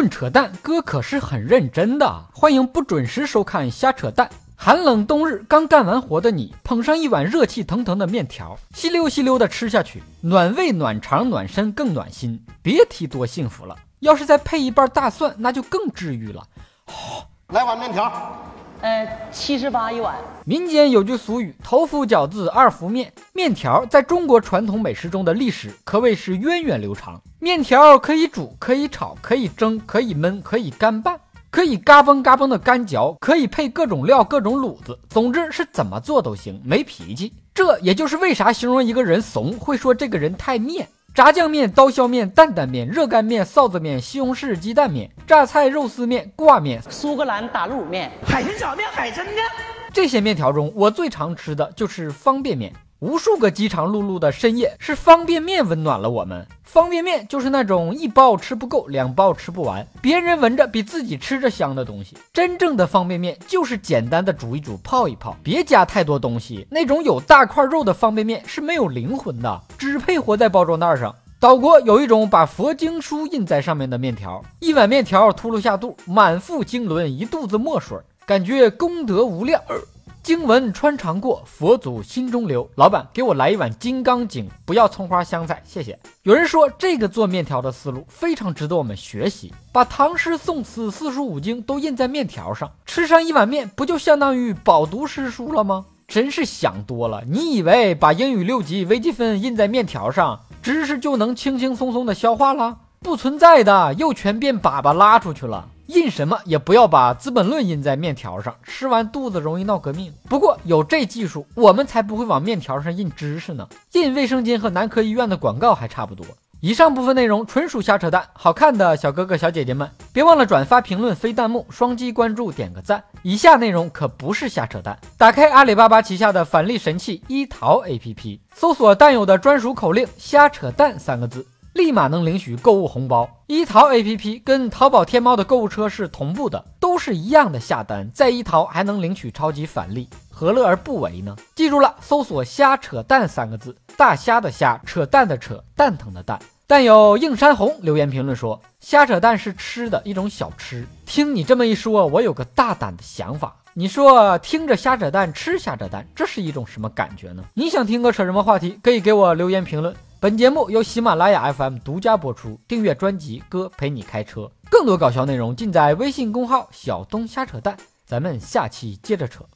论扯淡，哥可是很认真的。欢迎不准时收看瞎扯淡。寒冷冬日刚干完活的你，捧上一碗热气腾腾的面条，吸溜吸溜的吃下去，暖胃暖肠暖身更暖心，别提多幸福了。要是再配一瓣大蒜，那就更治愈了。来碗面条，呃，七十八一碗。民间有句俗语：“头伏饺子，二伏面。”面条在中国传统美食中的历史可谓是源远流长。面条可以煮，可以炒，可以蒸，可以焖，可以干拌。可以嘎嘣嘎嘣的干嚼，可以配各种料、各种卤子，总之是怎么做都行，没脾气。这也就是为啥形容一个人怂，会说这个人太面。炸酱面、刀削面、担担面、热干面、臊子面、西红柿鸡蛋面、榨菜肉丝面、挂面、苏格兰打卤面、海鲜炒面、海参面。这些面条中，我最常吃的就是方便面。无数个饥肠辘辘的深夜，是方便面温暖了我们。方便面就是那种一包吃不够，两包吃不完，别人闻着比自己吃着香的东西。真正的方便面就是简单的煮一煮，泡一泡，别加太多东西。那种有大块肉的方便面是没有灵魂的，只配活在包装袋上。岛国有一种把佛经书印在上面的面条，一碗面条秃噜下肚，满腹经纶，一肚子墨水，感觉功德无量。经文穿肠过，佛祖心中留。老板，给我来一碗金刚经，不要葱花香菜，谢谢。有人说这个做面条的思路非常值得我们学习，把唐诗宋词四书五经都印在面条上，吃上一碗面，不就相当于饱读诗书了吗？真是想多了。你以为把英语六级微积分印在面条上，知识就能轻轻松松的消化了？不存在的，又全变粑粑拉出去了。印什么也不要把《资本论》印在面条上，吃完肚子容易闹革命。不过有这技术，我们才不会往面条上印知识呢。印卫生巾和男科医院的广告还差不多。以上部分内容纯属瞎扯淡，好看的小哥哥小姐姐们，别忘了转发、评论、飞弹幕、双击关注、点个赞。以下内容可不是瞎扯淡。打开阿里巴巴旗下的返利神器一淘 APP，搜索弹友的专属口令“瞎扯淡”三个字。立马能领取购物红包。一淘 APP 跟淘宝天猫的购物车是同步的，都是一样的下单，在一淘还能领取超级返利，何乐而不为呢？记住了，搜索“瞎扯淡”三个字，大虾的虾，扯淡的扯，蛋疼的蛋。但有映山红留言评论说，瞎扯淡是吃的一种小吃。听你这么一说，我有个大胆的想法。你说听着瞎扯淡，吃瞎扯淡，这是一种什么感觉呢？你想听个扯什么话题？可以给我留言评论。本节目由喜马拉雅 FM 独家播出，订阅专辑《哥陪你开车》，更多搞笑内容尽在微信公号“小东瞎扯淡”。咱们下期接着扯。